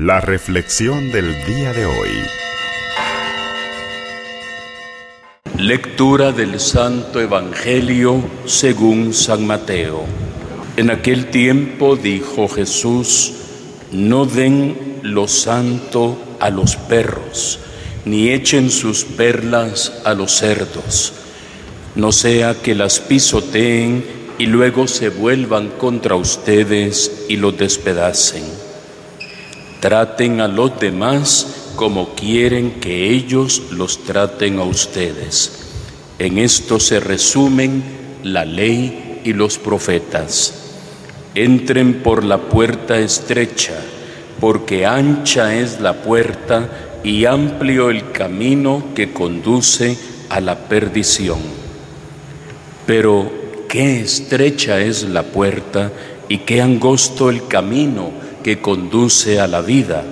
La reflexión del día de hoy. Lectura del Santo Evangelio según San Mateo. En aquel tiempo dijo Jesús, no den lo santo a los perros, ni echen sus perlas a los cerdos, no sea que las pisoteen y luego se vuelvan contra ustedes y los despedacen. Traten a los demás como quieren que ellos los traten a ustedes. En esto se resumen la ley y los profetas. Entren por la puerta estrecha, porque ancha es la puerta y amplio el camino que conduce a la perdición. Pero qué estrecha es la puerta y qué angosto el camino que conduce a la vida,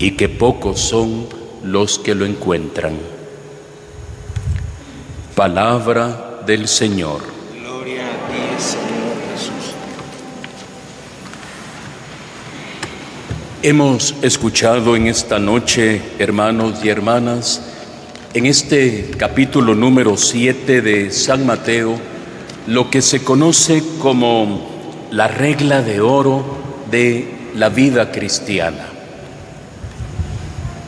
y qué pocos son los que lo encuentran. Palabra del Señor. Hemos escuchado en esta noche, hermanos y hermanas, en este capítulo número 7 de San Mateo, lo que se conoce como la regla de oro de la vida cristiana.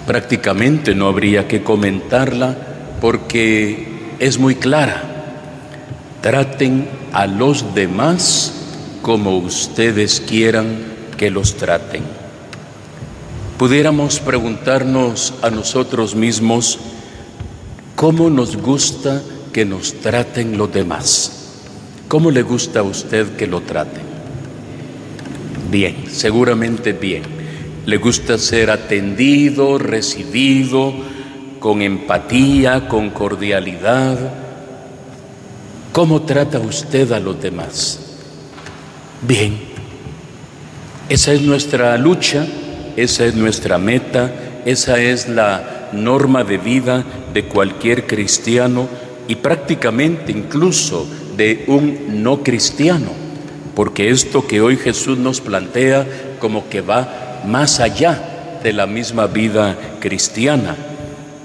Prácticamente no habría que comentarla porque es muy clara. Traten a los demás como ustedes quieran que los traten pudiéramos preguntarnos a nosotros mismos cómo nos gusta que nos traten los demás. ¿Cómo le gusta a usted que lo traten? Bien, seguramente bien. Le gusta ser atendido, recibido, con empatía, con cordialidad. ¿Cómo trata usted a los demás? Bien. Esa es nuestra lucha esa es nuestra meta, esa es la norma de vida de cualquier cristiano y prácticamente incluso de un no cristiano, porque esto que hoy Jesús nos plantea como que va más allá de la misma vida cristiana,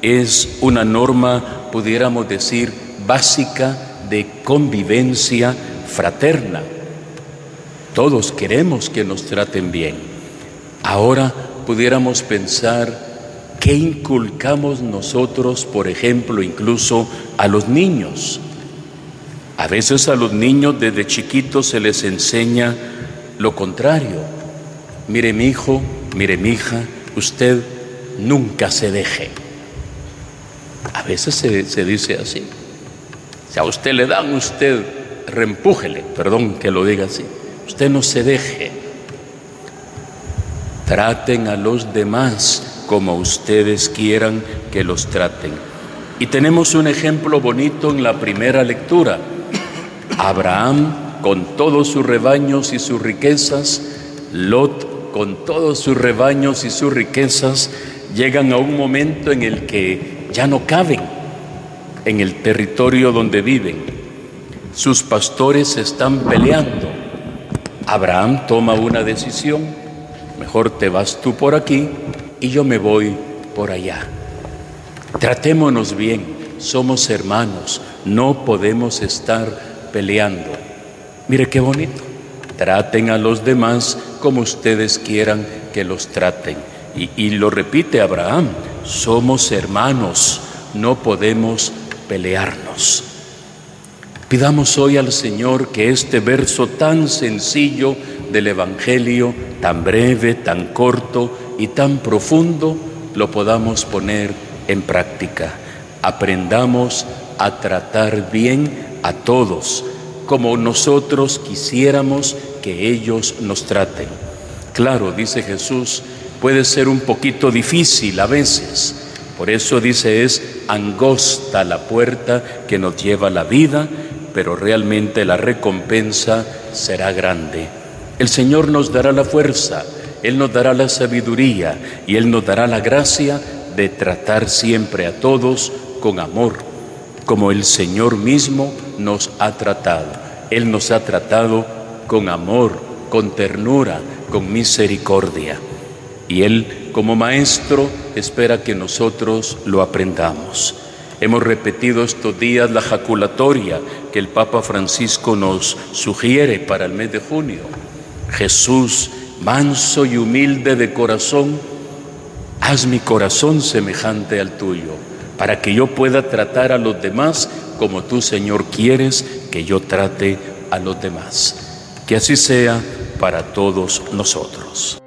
es una norma, pudiéramos decir, básica de convivencia fraterna. Todos queremos que nos traten bien. Ahora pudiéramos pensar qué inculcamos nosotros, por ejemplo, incluso a los niños. A veces a los niños desde chiquitos se les enseña lo contrario. Mire mi hijo, mire mi hija, usted nunca se deje. A veces se, se dice así. Si a usted le dan, usted reempújele, perdón que lo diga así. Usted no se deje. Traten a los demás como ustedes quieran que los traten. Y tenemos un ejemplo bonito en la primera lectura. Abraham con todos sus rebaños y sus riquezas, Lot con todos sus rebaños y sus riquezas, llegan a un momento en el que ya no caben en el territorio donde viven. Sus pastores están peleando. Abraham toma una decisión Mejor te vas tú por aquí y yo me voy por allá. Tratémonos bien, somos hermanos, no podemos estar peleando. Mire qué bonito. Traten a los demás como ustedes quieran que los traten. Y, y lo repite Abraham, somos hermanos, no podemos pelearnos. Pidamos hoy al Señor que este verso tan sencillo del Evangelio, tan breve, tan corto y tan profundo, lo podamos poner en práctica. Aprendamos a tratar bien a todos, como nosotros quisiéramos que ellos nos traten. Claro, dice Jesús, puede ser un poquito difícil a veces. Por eso dice es angosta la puerta que nos lleva la vida, pero realmente la recompensa será grande. El Señor nos dará la fuerza, Él nos dará la sabiduría y Él nos dará la gracia de tratar siempre a todos con amor, como el Señor mismo nos ha tratado. Él nos ha tratado con amor, con ternura, con misericordia. y Él como Maestro espera que nosotros lo aprendamos. Hemos repetido estos días la jaculatoria que el Papa Francisco nos sugiere para el mes de junio. Jesús, manso y humilde de corazón, haz mi corazón semejante al tuyo, para que yo pueda tratar a los demás como tú, Señor, quieres que yo trate a los demás. Que así sea para todos nosotros.